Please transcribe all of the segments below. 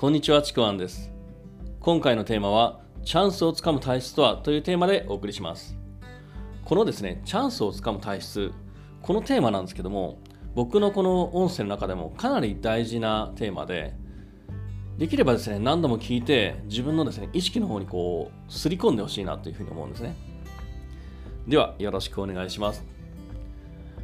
こんにちは、ちくわんです。今回のテーマは、チャンスをつかむ体質とはというテーマでお送りします。このですね、チャンスをつかむ体質、このテーマなんですけども、僕のこの音声の中でもかなり大事なテーマで、できればですね、何度も聞いて、自分のですね、意識の方にこう、すり込んでほしいなというふうに思うんですね。では、よろしくお願いします。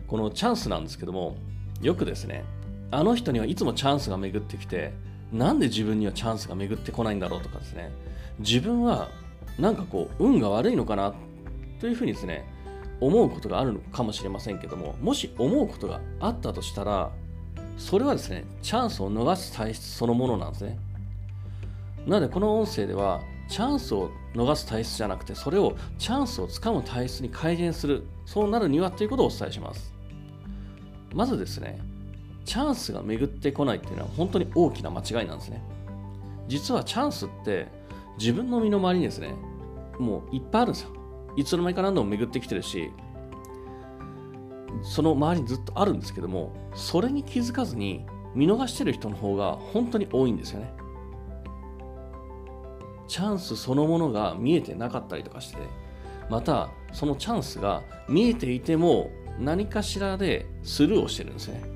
このチャンスなんですけども、よくですね、あの人にはいつもチャンスが巡ってきて、なんで自分にはチャンスが巡ってこないんだろうとかですね、自分はなんかこう、運が悪いのかなというふうにですね、思うことがあるのかもしれませんけども、もし思うことがあったとしたら、それはですね、チャンスを逃す体質そのものなんですね。なので、この音声では、チャンスを逃す体質じゃなくて、それをチャンスをつかむ体質に改善する、そうなるにはということをお伝えします。まずですね、チャンスが巡ってこないっていうのは本当に大きな間違いなんですね。実はチャンスって自分の身の回りにですね、もういっぱいあるんですよ。いつの間にか何度も巡ってきてるし、その周りにずっとあるんですけども、それに気づかずに見逃してる人の方が本当に多いんですよね。チャンスそのものが見えてなかったりとかして、またそのチャンスが見えていても何かしらでスルーをしてるんですね。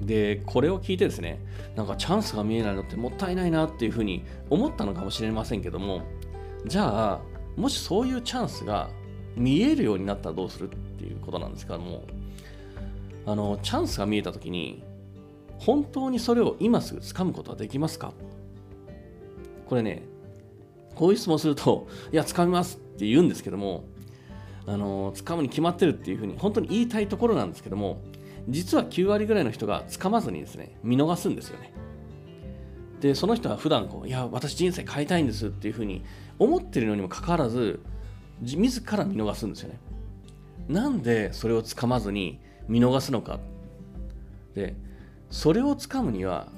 で、これを聞いてですね、なんかチャンスが見えないのってもったいないなっていうふうに思ったのかもしれませんけども、じゃあ、もしそういうチャンスが見えるようになったらどうするっていうことなんですけども、あの、チャンスが見えたときに、本当にそれを今すぐ掴むことはできますか？これね、こういう質問すると、いや、掴みますって言うんですけども、あの、掴むに決まってるっていうふうに本当に言いたいところなんですけども、実は9割ぐらいの人が掴まずにですね、見逃すんですよね。で、その人は普段こう、いや、私人生変えたいんですっていうふうに思ってるのにもかかわらず、自ら見逃すんですよね。なんでそれを掴まずに見逃すのか。で、それを掴むには、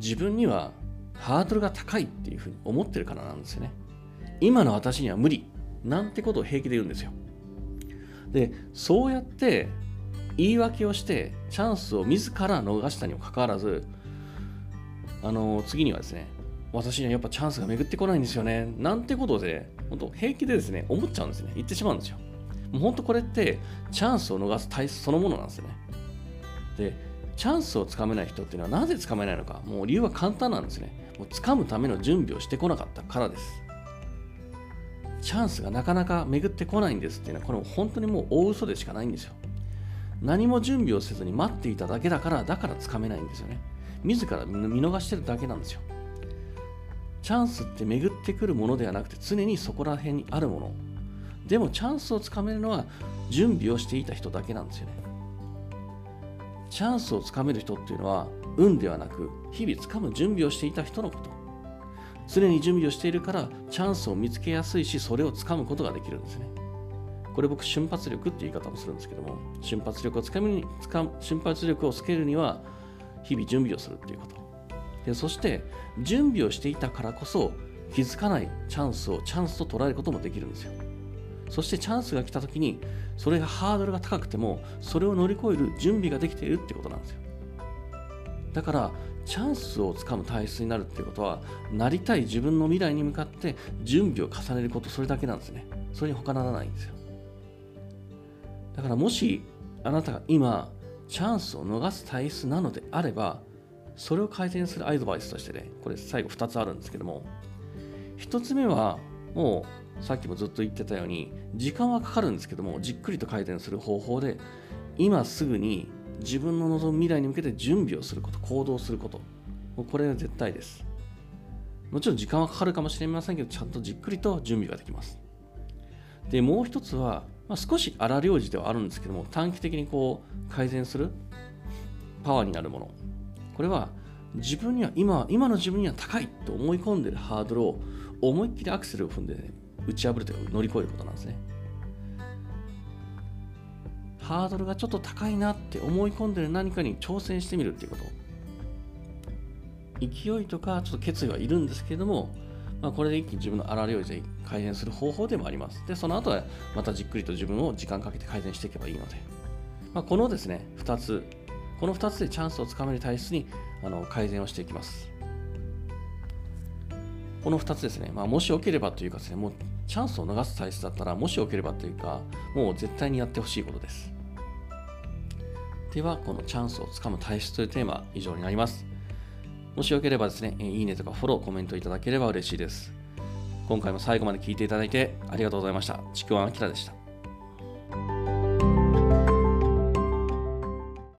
自分にはハードルが高いっていうふうに思ってるからなんですよね。今の私には無理なんてことを平気で言うんですよ。で、そうやって言い訳をしてチャンスを自ら逃したにもかかわらず、あの次にはですね、私にはやっぱチャンスが巡ってこないんですよね。なんてことで、本当平気でですね、思っちゃうんですね。言ってしまうんですよ。もう本当これってチャンスを逃す体質そのものなんですよね。で、チャンスをつかめない人っていうのはなぜつかめないのか、もう理由は簡単なんですね。もう掴むための準備をしてこなかったからです。チャンスがなかなか巡ってこないんですっていうのは、これも本当にもう大嘘でしかないんですよ。何も準備をせずに待っていただけだから、だからつかめないんですよね。自ら見逃してるだけなんですよ。チャンスって巡ってくるものではなくて、常にそこら辺にあるもの。でもチャンスをつかめるのは準備をしていた人だけなんですよね。チャンスをつかめる人っていうのは運ではなく日々つかむ準備をしていた人のこと常に準備をしているからチャンスを見つけやすいしそれをつかむことができるんですねこれ僕瞬発力って言い方もするんですけども瞬発力をつかみにつか瞬発力をつけるには日々準備をするっていうこと。でそして準備をしていたからこそ気づかないチャンスをチャンスと捉えることもできるんですよ。そしてチャンスが来た時にそれがハードルが高くてもそれを乗り越える準備ができているってことなんですよ。だからチャンスをつかむ体質になるっていうことはなりたい自分の未来に向かって準備を重ねることそれだけなんですね。それに他ならないんですよ。からもしあなたが今チャンスを逃す体質なのであればそれを改善するアドバイスとしてねこれ最後2つあるんですけども1つ目はもうさっきもずっと言ってたように時間はかかるんですけどもじっくりと改善する方法で今すぐに自分の望む未来に向けて準備をすること行動することもうこれは絶対です。もちろん時間はかかるかもしれませんけどちゃんとじっくりと準備ができます。でもう一つは、まあ、少し荒療治ではあるんですけども短期的にこう改善するパワーになるものこれは自分には今今の自分には高いと思い込んでるハードルを思いっきりアクセルを踏んで、ね、打ち破るというか乗り越えることなんですね。ハードルがちょっと高いなって思い込んでる何かに挑戦してみるっていうこと。勢いとかちょっと決意はいるんですけれども、まあ、これで一気に自分の荒療治で改善する方法でもあります。で、その後はまたじっくりと自分を時間かけて改善していけばいいので、まあ、このですね、2つ、この2つでチャンスをつかめる体質にあの改善をしていきます。この2つですね、まあ、もしよければというかですね、もうチャンスを逃す体質だったら、もしよければというか、もう絶対にやってほしいことです。では、このチャンスをつかむ体質というテーマ、以上になります。もしよければですね、いいねとかフォロー、コメントいただければ嬉しいです。今回も最後まで聴いていただいてありがとうございました。ちくわあきらでした。